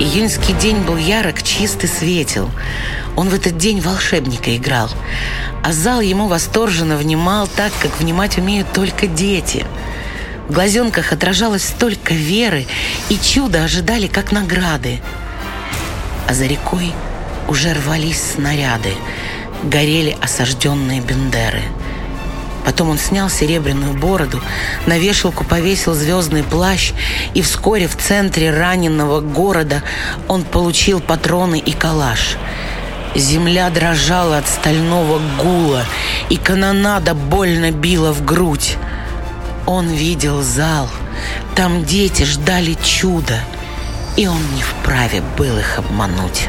Июньский день был ярок, чист и светел. Он в этот день волшебника играл. А зал ему восторженно внимал так, как внимать умеют только дети. В глазенках отражалось столько веры, и чудо ожидали как награды. А за рекой уже рвались снаряды, горели осажденные бендеры — Потом он снял серебряную бороду, на вешалку повесил звездный плащ, и вскоре в центре раненого города он получил патроны и калаш. Земля дрожала от стального гула, и канонада больно била в грудь. Он видел зал, там дети ждали чуда, и он не вправе был их обмануть.